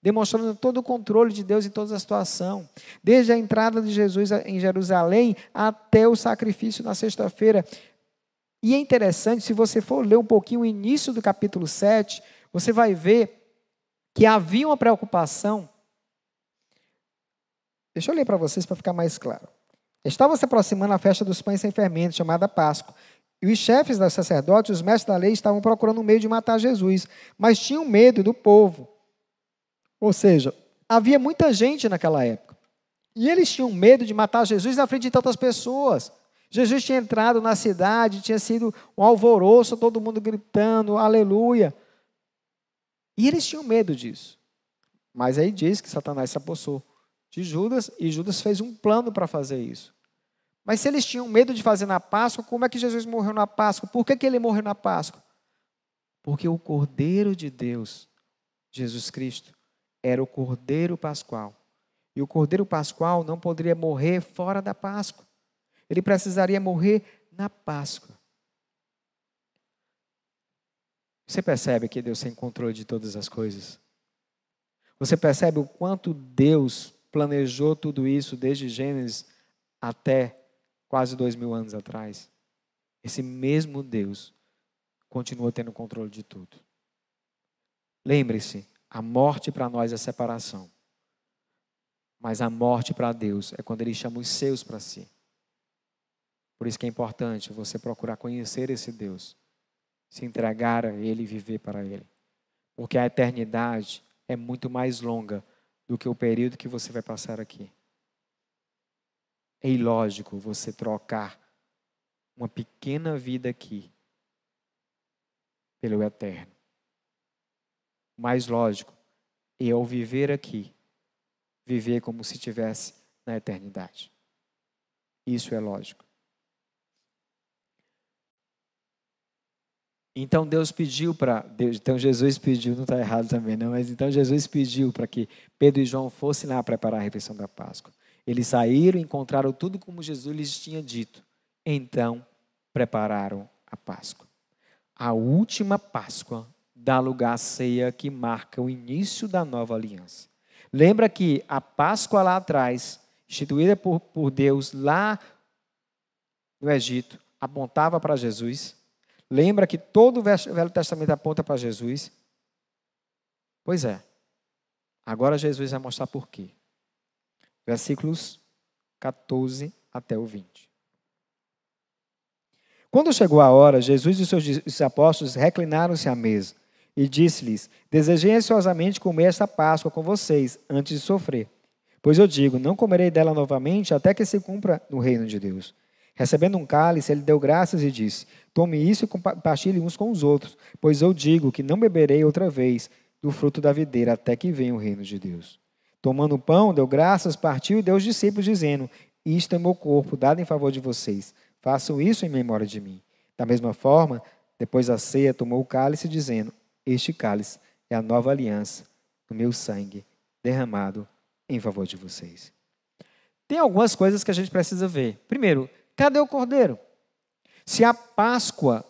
demonstrando todo o controle de Deus em toda a situação, desde a entrada de Jesus em Jerusalém até o sacrifício na sexta-feira. E é interessante, se você for ler um pouquinho o início do capítulo 7, você vai ver que havia uma preocupação. Deixa eu ler para vocês para ficar mais claro. Estava se aproximando a festa dos pães sem fermento, chamada Páscoa. E os chefes dos sacerdotes, os mestres da lei, estavam procurando um meio de matar Jesus, mas tinham medo do povo. Ou seja, havia muita gente naquela época. E eles tinham medo de matar Jesus na frente de tantas pessoas. Jesus tinha entrado na cidade, tinha sido um alvoroço, todo mundo gritando, aleluia. E eles tinham medo disso. Mas aí diz que Satanás se apossou de Judas e Judas fez um plano para fazer isso. Mas se eles tinham medo de fazer na Páscoa, como é que Jesus morreu na Páscoa? Por que, que ele morreu na Páscoa? Porque o Cordeiro de Deus, Jesus Cristo, era o Cordeiro Pascual. E o Cordeiro Pascual não poderia morrer fora da Páscoa. Ele precisaria morrer na Páscoa. Você percebe que Deus tem controle de todas as coisas? Você percebe o quanto Deus planejou tudo isso desde Gênesis até quase dois mil anos atrás? Esse mesmo Deus continua tendo controle de tudo. Lembre-se, a morte para nós é separação. Mas a morte para Deus é quando Ele chama os seus para si. Por isso que é importante você procurar conhecer esse Deus, se entregar a Ele e viver para Ele. Porque a eternidade é muito mais longa do que o período que você vai passar aqui. É ilógico você trocar uma pequena vida aqui pelo eterno. Mais lógico é ao viver aqui, viver como se estivesse na eternidade. Isso é lógico. Então Deus pediu para. Então Jesus pediu, não está errado também, não, mas então Jesus pediu para que Pedro e João fossem lá preparar a refeição da Páscoa. Eles saíram e encontraram tudo como Jesus lhes tinha dito. Então prepararam a Páscoa. A última Páscoa dá lugar à ceia que marca o início da nova aliança. Lembra que a Páscoa lá atrás, instituída por, por Deus lá no Egito, apontava para Jesus. Lembra que todo o Velho Testamento aponta para Jesus? Pois é. Agora Jesus vai mostrar por quê. Versículos 14 até o 20. Quando chegou a hora, Jesus e seus apóstolos reclinaram-se à mesa e disse-lhes: Desejei ansiosamente comer esta Páscoa com vocês antes de sofrer. Pois eu digo: Não comerei dela novamente até que se cumpra no reino de Deus. Recebendo um cálice, ele deu graças e disse: Tome isso e compartilhe uns com os outros, pois eu digo que não beberei outra vez do fruto da videira até que venha o reino de Deus. Tomando o pão, deu graças, partiu e deu aos discípulos, dizendo: Isto é meu corpo, dado em favor de vocês. Façam isso em memória de mim. Da mesma forma, depois da ceia, tomou o cálice, dizendo: Este cálice é a nova aliança do meu sangue derramado em favor de vocês. Tem algumas coisas que a gente precisa ver. Primeiro, Cadê o cordeiro? Se a Páscoa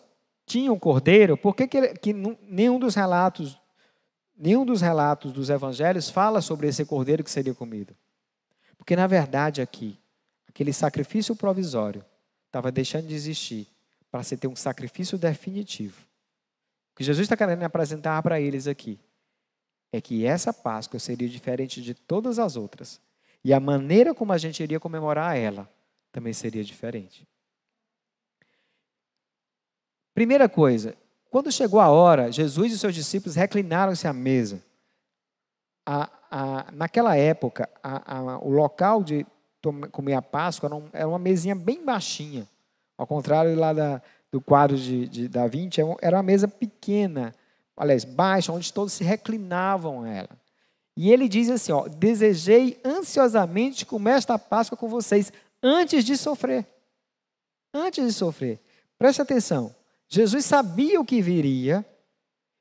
tinha um cordeiro, por que, que, que nenhum dos relatos, nenhum dos relatos dos evangelhos fala sobre esse cordeiro que seria comido? Porque na verdade aqui, aquele sacrifício provisório estava deixando de existir para se ter um sacrifício definitivo. O que Jesus está querendo apresentar para eles aqui é que essa Páscoa seria diferente de todas as outras. E a maneira como a gente iria comemorar ela também seria diferente. Primeira coisa, quando chegou a hora, Jesus e seus discípulos reclinaram-se à mesa. A, a, naquela época, a, o local de comer a Páscoa era, um, era, uma mesinha bem baixinha. Ao contrário lá da, do quadro de, de, da 20, é era uma mesa pequena, aliás, baixa, onde todos se reclinavam a ela. E ele diz assim: ó, Desejei ansiosamente comer esta Páscoa com vocês antes de sofrer. Antes de sofrer. Preste atenção. Jesus sabia o que viria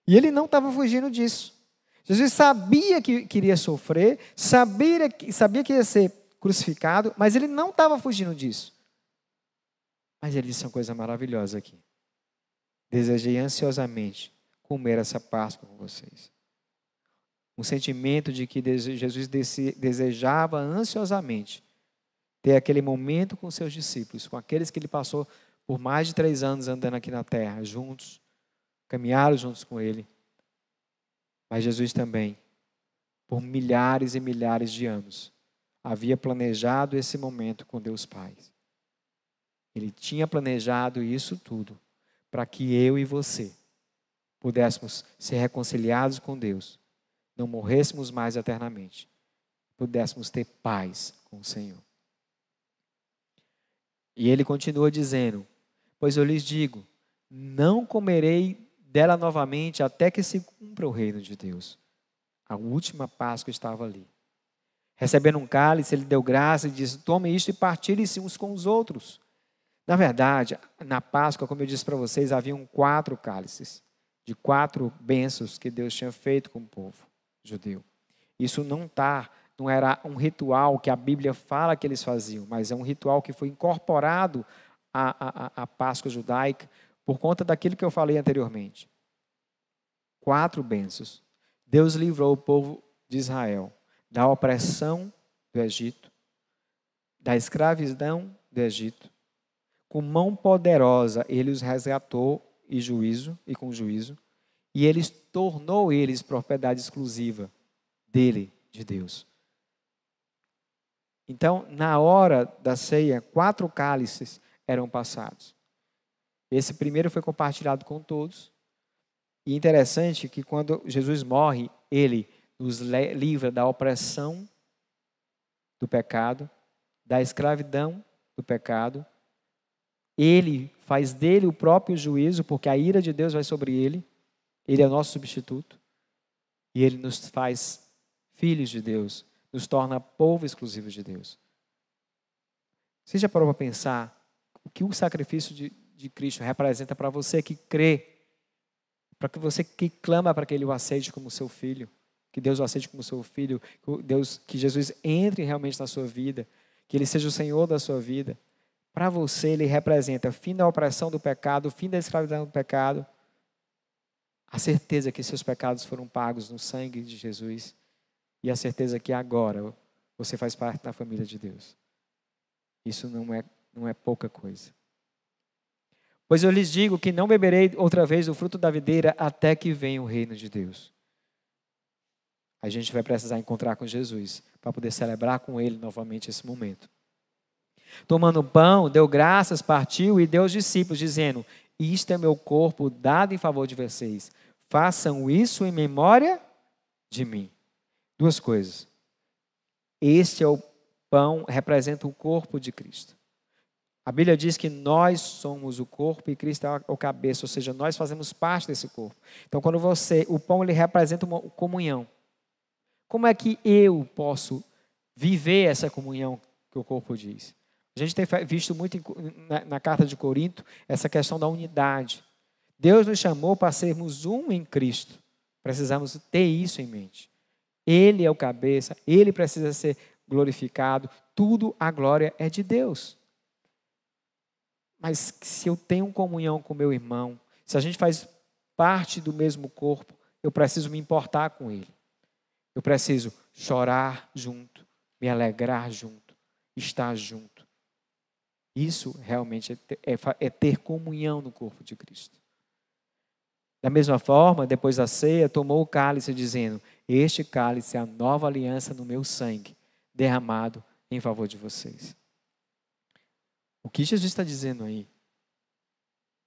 e ele não estava fugindo disso. Jesus sabia que queria sofrer, sabia, sabia que ia ser crucificado, mas ele não estava fugindo disso. Mas ele disse uma coisa maravilhosa aqui. Desejei ansiosamente comer essa Páscoa com vocês. Um sentimento de que Jesus desejava ansiosamente ter aquele momento com seus discípulos, com aqueles que ele passou por mais de três anos andando aqui na terra, juntos, caminharam juntos com ele. Mas Jesus também, por milhares e milhares de anos, havia planejado esse momento com Deus Pai. Ele tinha planejado isso tudo para que eu e você pudéssemos ser reconciliados com Deus, não morrêssemos mais eternamente, pudéssemos ter paz com o Senhor. E ele continua dizendo: Pois eu lhes digo, não comerei dela novamente até que se cumpra o reino de Deus. A última Páscoa estava ali. Recebendo um cálice, ele deu graça e disse: Tome isto e partilhe-se uns com os outros. Na verdade, na Páscoa, como eu disse para vocês, haviam quatro cálices, de quatro bênçãos que Deus tinha feito com o povo judeu. Isso não tá, não era um ritual que a Bíblia fala que eles faziam, mas é um ritual que foi incorporado à, à, à Páscoa judaica por conta daquilo que eu falei anteriormente. Quatro bênçãos. Deus livrou o povo de Israel da opressão do Egito, da escravidão do Egito. Com mão poderosa ele os resgatou e juízo e com juízo, e ele tornou eles propriedade exclusiva dele, de Deus. Então, na hora da ceia, quatro cálices eram passados. Esse primeiro foi compartilhado com todos. E interessante que quando Jesus morre, ele nos livra da opressão do pecado, da escravidão do pecado. Ele faz dele o próprio juízo, porque a ira de Deus vai sobre ele. Ele é o nosso substituto. E ele nos faz filhos de Deus, nos torna povo exclusivo de Deus. Você já parou para pensar o que o sacrifício de, de Cristo representa para você que crê, para que você que clama para que Ele o aceite como seu filho, que Deus o aceite como seu filho, que, Deus, que Jesus entre realmente na sua vida, que Ele seja o Senhor da sua vida. Para você, Ele representa fim da opressão do pecado, fim da escravidão do pecado, a certeza que seus pecados foram pagos no sangue de Jesus e a certeza que agora você faz parte da família de Deus. Isso não é, não é pouca coisa. Pois eu lhes digo que não beberei outra vez do fruto da videira até que venha o reino de Deus. A gente vai precisar encontrar com Jesus para poder celebrar com Ele novamente esse momento. Tomando o pão, deu graças, partiu e deu aos discípulos, dizendo: Isto é meu corpo dado em favor de vocês. Façam isso em memória de mim. Duas coisas. Este é o pão, representa o corpo de Cristo. A Bíblia diz que nós somos o corpo e Cristo é o cabeça, ou seja, nós fazemos parte desse corpo. Então, quando você, o pão ele representa uma comunhão. Como é que eu posso viver essa comunhão que o corpo diz? A gente tem visto muito na, na carta de Corinto essa questão da unidade. Deus nos chamou para sermos um em Cristo. Precisamos ter isso em mente. Ele é o cabeça, ele precisa ser glorificado, tudo a glória é de Deus. Mas se eu tenho comunhão com meu irmão, se a gente faz parte do mesmo corpo, eu preciso me importar com ele. Eu preciso chorar junto, me alegrar junto, estar junto. Isso realmente é ter, é, é ter comunhão no corpo de Cristo. Da mesma forma, depois da ceia, tomou o cálice, dizendo: Este cálice é a nova aliança no meu sangue, derramado em favor de vocês. O que Jesus está dizendo aí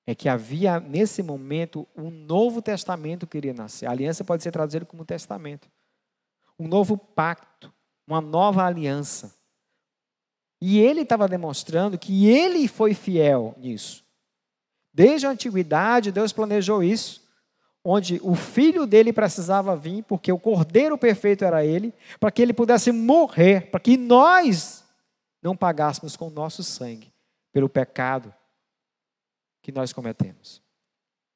é que havia, nesse momento, um novo testamento que iria nascer. A aliança pode ser traduzida como testamento. Um novo pacto, uma nova aliança. E ele estava demonstrando que ele foi fiel nisso. Desde a antiguidade, Deus planejou isso onde o filho dele precisava vir, porque o cordeiro perfeito era ele, para que ele pudesse morrer, para que nós não pagássemos com o nosso sangue pelo pecado que nós cometemos.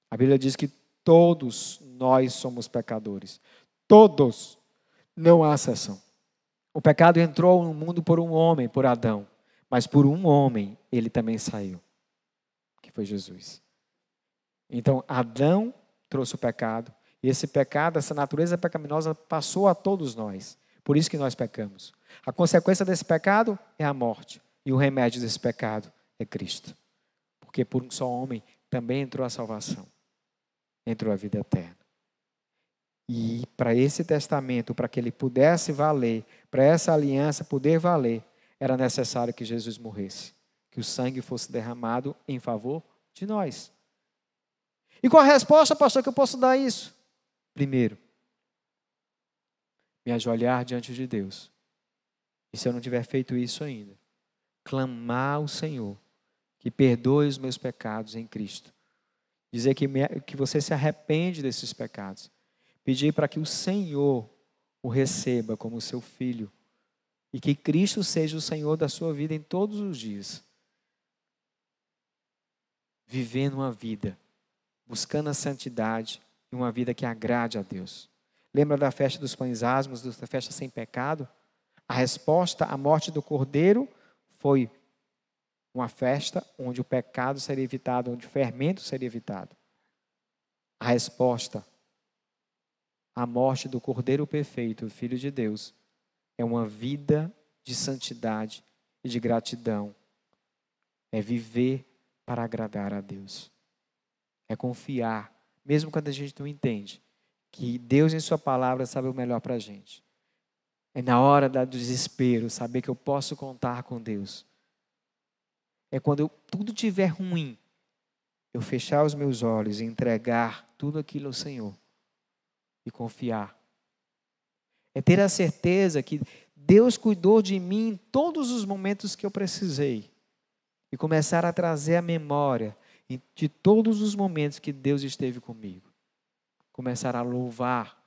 A Bíblia diz que todos nós somos pecadores. Todos. Não há exceção. O pecado entrou no mundo por um homem, por Adão. Mas por um homem ele também saiu, que foi Jesus. Então, Adão trouxe o pecado. E esse pecado, essa natureza pecaminosa passou a todos nós. Por isso que nós pecamos. A consequência desse pecado é a morte. E o remédio desse pecado é Cristo. Porque por um só homem também entrou a salvação. Entrou a vida eterna. E para esse testamento, para que ele pudesse valer, para essa aliança poder valer, era necessário que Jesus morresse. Que o sangue fosse derramado em favor de nós. E qual a resposta, pastor, que eu posso dar a isso? Primeiro, me ajoelhar diante de Deus. E se eu não tiver feito isso ainda, clamar ao Senhor que perdoe os meus pecados em Cristo. Dizer que, me, que você se arrepende desses pecados. Pedir para que o Senhor o receba como seu filho e que Cristo seja o Senhor da sua vida em todos os dias. Vivendo uma vida, buscando a santidade e uma vida que agrade a Deus. Lembra da festa dos pães asmos, da festa sem pecado? A resposta à morte do cordeiro foi uma festa onde o pecado seria evitado, onde o fermento seria evitado. A resposta à morte do cordeiro perfeito, o Filho de Deus, é uma vida de santidade e de gratidão. É viver para agradar a Deus. É confiar, mesmo quando a gente não entende, que Deus em Sua palavra sabe o melhor para a gente. É na hora do desespero saber que eu posso contar com Deus. É quando eu, tudo estiver ruim, eu fechar os meus olhos e entregar tudo aquilo ao Senhor e confiar é ter a certeza que Deus cuidou de mim em todos os momentos que eu precisei. E começar a trazer a memória de todos os momentos que Deus esteve comigo. Começar a louvar,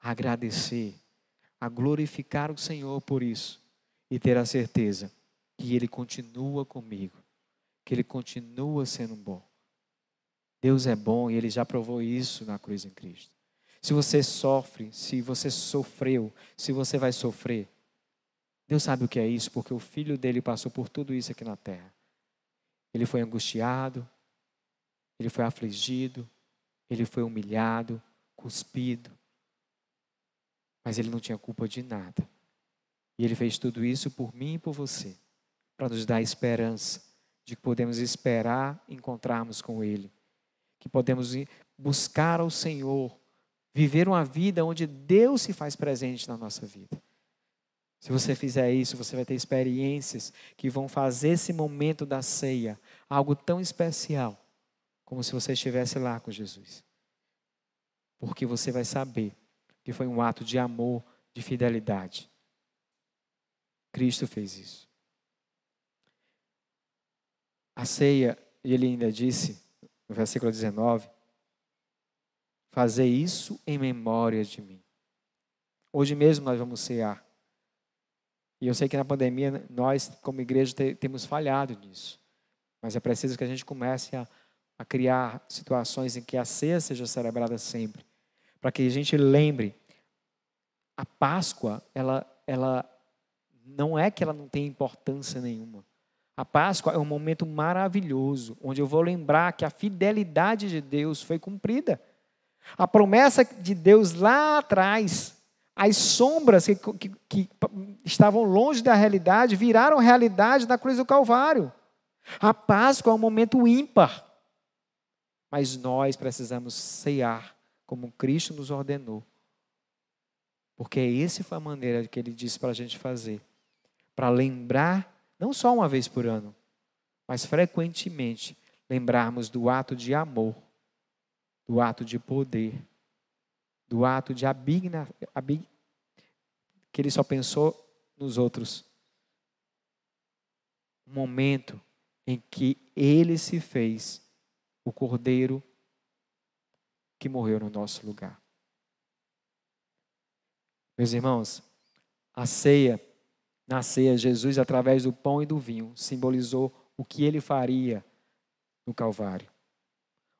a agradecer, a glorificar o Senhor por isso. E ter a certeza que Ele continua comigo, que Ele continua sendo bom. Deus é bom e Ele já provou isso na cruz em Cristo. Se você sofre, se você sofreu, se você vai sofrer, Deus sabe o que é isso, porque o filho dele passou por tudo isso aqui na terra. Ele foi angustiado, ele foi afligido, ele foi humilhado, cuspido, mas ele não tinha culpa de nada. E ele fez tudo isso por mim e por você, para nos dar esperança de que podemos esperar encontrarmos com ele, que podemos buscar ao Senhor Viver uma vida onde Deus se faz presente na nossa vida. Se você fizer isso, você vai ter experiências que vão fazer esse momento da ceia algo tão especial, como se você estivesse lá com Jesus. Porque você vai saber que foi um ato de amor, de fidelidade. Cristo fez isso. A ceia, ele ainda disse, no versículo 19, Fazer isso em memória de mim. Hoje mesmo nós vamos cear. E eu sei que na pandemia nós, como igreja, temos falhado nisso. Mas é preciso que a gente comece a, a criar situações em que a ceia seja celebrada sempre. Para que a gente lembre. A Páscoa, ela, ela não é que ela não tem importância nenhuma. A Páscoa é um momento maravilhoso, onde eu vou lembrar que a fidelidade de Deus foi cumprida. A promessa de Deus lá atrás, as sombras que, que, que, estavam longe da realidade viraram realidade na cruz do Calvário. A Páscoa é um momento ímpar. Mas nós precisamos ceiar como Cristo nos ordenou. Porque essa foi a maneira que ele disse para a gente fazer. Para lembrar, não só uma vez por ano, mas frequentemente, lembrarmos do ato de amor do ato de poder, do ato de abigna, abig, que ele só pensou nos outros. Um momento em que ele se fez o cordeiro que morreu no nosso lugar. Meus irmãos, a ceia, na ceia, Jesus, através do pão e do vinho, simbolizou o que ele faria no Calvário.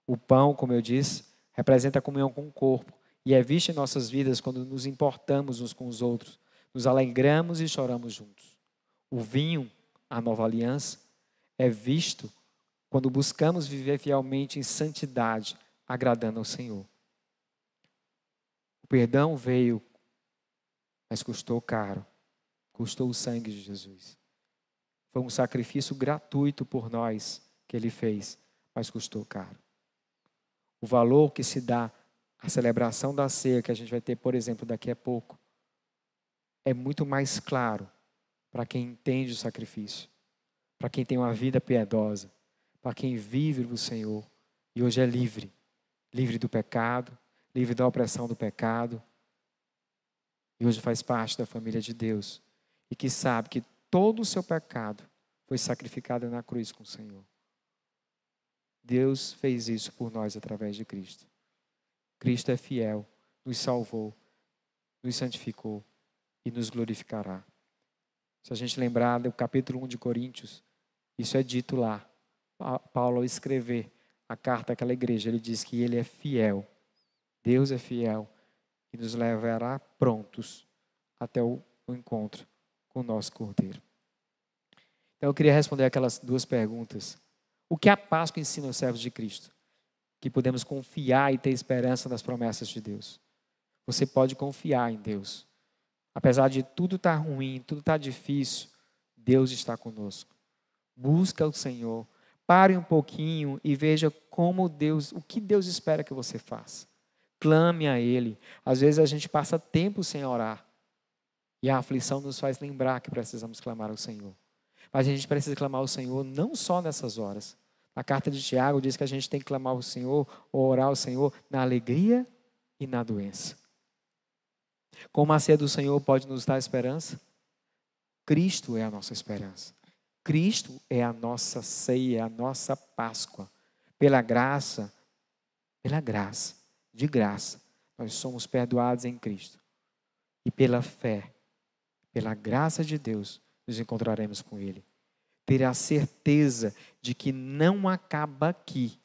O pão, como eu disse, representa a comunhão com o corpo e é visto em nossas vidas quando nos importamos uns com os outros, nos alegramos e choramos juntos. O vinho, a nova aliança, é visto quando buscamos viver fielmente em santidade, agradando ao Senhor. O perdão veio, mas custou caro. Custou o sangue de Jesus. Foi um sacrifício gratuito por nós que ele fez, mas custou caro o valor que se dá à celebração da ceia, que a gente vai ter, por exemplo, daqui a pouco, é muito mais claro para quem entende o sacrifício, para quem tem uma vida piedosa, para quem vive o Senhor e hoje é livre livre do pecado, livre da opressão do pecado, e hoje faz parte da família de Deus e que sabe que todo o seu pecado foi sacrificado na cruz com o Senhor. Deus fez isso por nós através de Cristo. Cristo é fiel, nos salvou, nos santificou e nos glorificará. Se a gente lembrar do capítulo 1 de Coríntios, isso é dito lá. Paulo, ao escrever a carta àquela igreja, ele diz que ele é fiel. Deus é fiel e nos levará prontos até o encontro com o nosso Cordeiro. Então eu queria responder aquelas duas perguntas. O que a Páscoa ensina aos servos de Cristo? Que podemos confiar e ter esperança nas promessas de Deus. Você pode confiar em Deus. Apesar de tudo estar tá ruim, tudo estar tá difícil, Deus está conosco. Busca o Senhor. Pare um pouquinho e veja como Deus, o que Deus espera que você faça. Clame a Ele. Às vezes a gente passa tempo sem orar. E a aflição nos faz lembrar que precisamos clamar ao Senhor. Mas a gente precisa clamar ao Senhor não só nessas horas. A carta de Tiago diz que a gente tem que clamar ao Senhor, orar ao Senhor na alegria e na doença. Como a ceia do Senhor pode nos dar esperança? Cristo é a nossa esperança. Cristo é a nossa ceia, é a nossa Páscoa. Pela graça, pela graça, de graça, nós somos perdoados em Cristo. E pela fé, pela graça de Deus, nos encontraremos com Ele. Ter a certeza de que não acaba aqui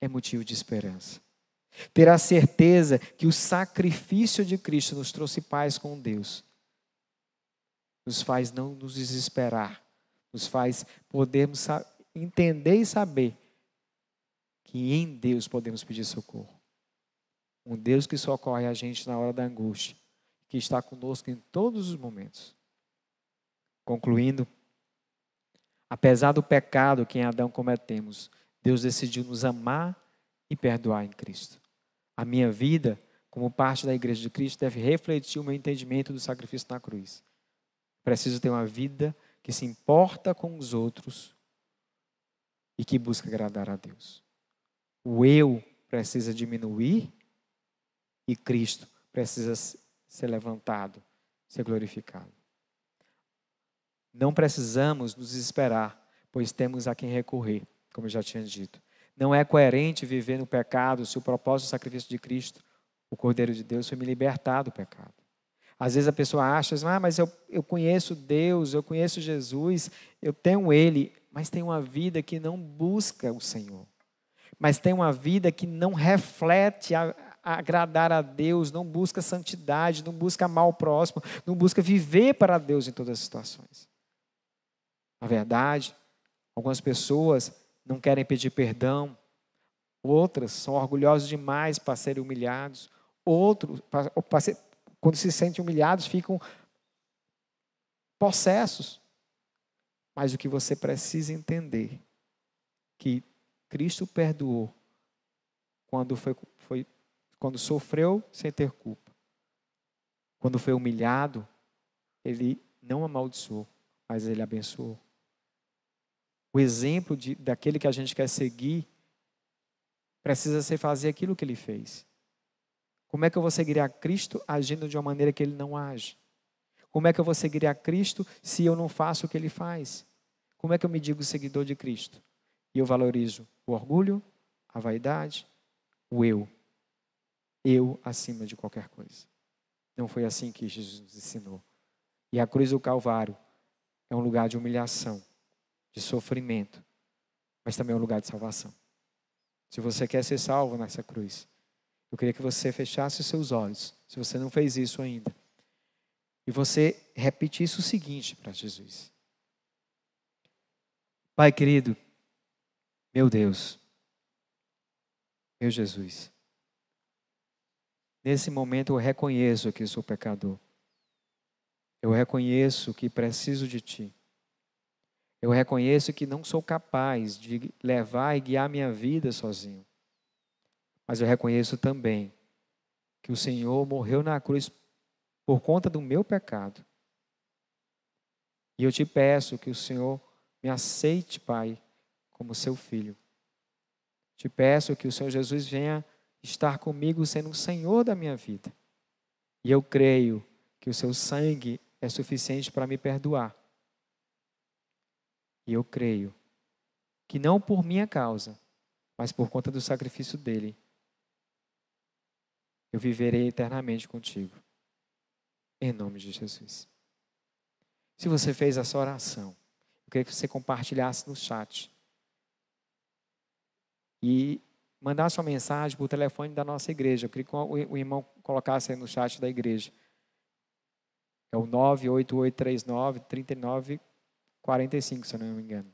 é motivo de esperança. Ter a certeza que o sacrifício de Cristo nos trouxe paz com Deus, nos faz não nos desesperar, nos faz podermos entender e saber que em Deus podemos pedir socorro. Um Deus que socorre a gente na hora da angústia, que está conosco em todos os momentos. Concluindo, apesar do pecado que em Adão cometemos, Deus decidiu nos amar e perdoar em Cristo. A minha vida, como parte da igreja de Cristo, deve refletir o meu entendimento do sacrifício na cruz. Preciso ter uma vida que se importa com os outros e que busca agradar a Deus. O eu precisa diminuir e Cristo precisa ser levantado, ser glorificado. Não precisamos nos desesperar, pois temos a quem recorrer, como eu já tinha dito. Não é coerente viver no pecado se o propósito do sacrifício de Cristo, o Cordeiro de Deus, foi me libertar do pecado. Às vezes a pessoa acha, ah, mas eu, eu conheço Deus, eu conheço Jesus, eu tenho Ele, mas tem uma vida que não busca o Senhor. Mas tem uma vida que não reflete a, a agradar a Deus, não busca santidade, não busca amar o próximo, não busca viver para Deus em todas as situações. Na verdade, algumas pessoas não querem pedir perdão, outras são orgulhosas demais para serem humilhados, outros, quando se sentem humilhados, ficam possessos. Mas o que você precisa entender que Cristo perdoou quando foi, foi quando sofreu sem ter culpa. Quando foi humilhado, ele não amaldiçoou, mas ele abençoou o exemplo de, daquele que a gente quer seguir precisa ser fazer aquilo que ele fez. Como é que eu vou seguir a Cristo agindo de uma maneira que ele não age? Como é que eu vou seguir a Cristo se eu não faço o que ele faz? Como é que eu me digo seguidor de Cristo? E eu valorizo o orgulho, a vaidade, o eu. Eu acima de qualquer coisa. Não foi assim que Jesus nos ensinou. E a cruz do Calvário é um lugar de humilhação de sofrimento, mas também é um lugar de salvação. Se você quer ser salvo nessa cruz, eu queria que você fechasse seus olhos, se você não fez isso ainda, e você repetisse o seguinte para Jesus: Pai querido, meu Deus, meu Jesus, nesse momento eu reconheço que sou pecador. Eu reconheço que preciso de Ti. Eu reconheço que não sou capaz de levar e guiar minha vida sozinho. Mas eu reconheço também que o Senhor morreu na cruz por conta do meu pecado. E eu te peço que o Senhor me aceite, Pai, como seu filho. Te peço que o Senhor Jesus venha estar comigo sendo o Senhor da minha vida. E eu creio que o seu sangue é suficiente para me perdoar. E eu creio que não por minha causa, mas por conta do sacrifício dele, eu viverei eternamente contigo. Em nome de Jesus. Se você fez essa oração, eu queria que você compartilhasse no chat. E mandar sua mensagem para o telefone da nossa igreja. Eu queria que o irmão colocasse aí no chat da igreja. É o 98839 3945, se eu não me engano.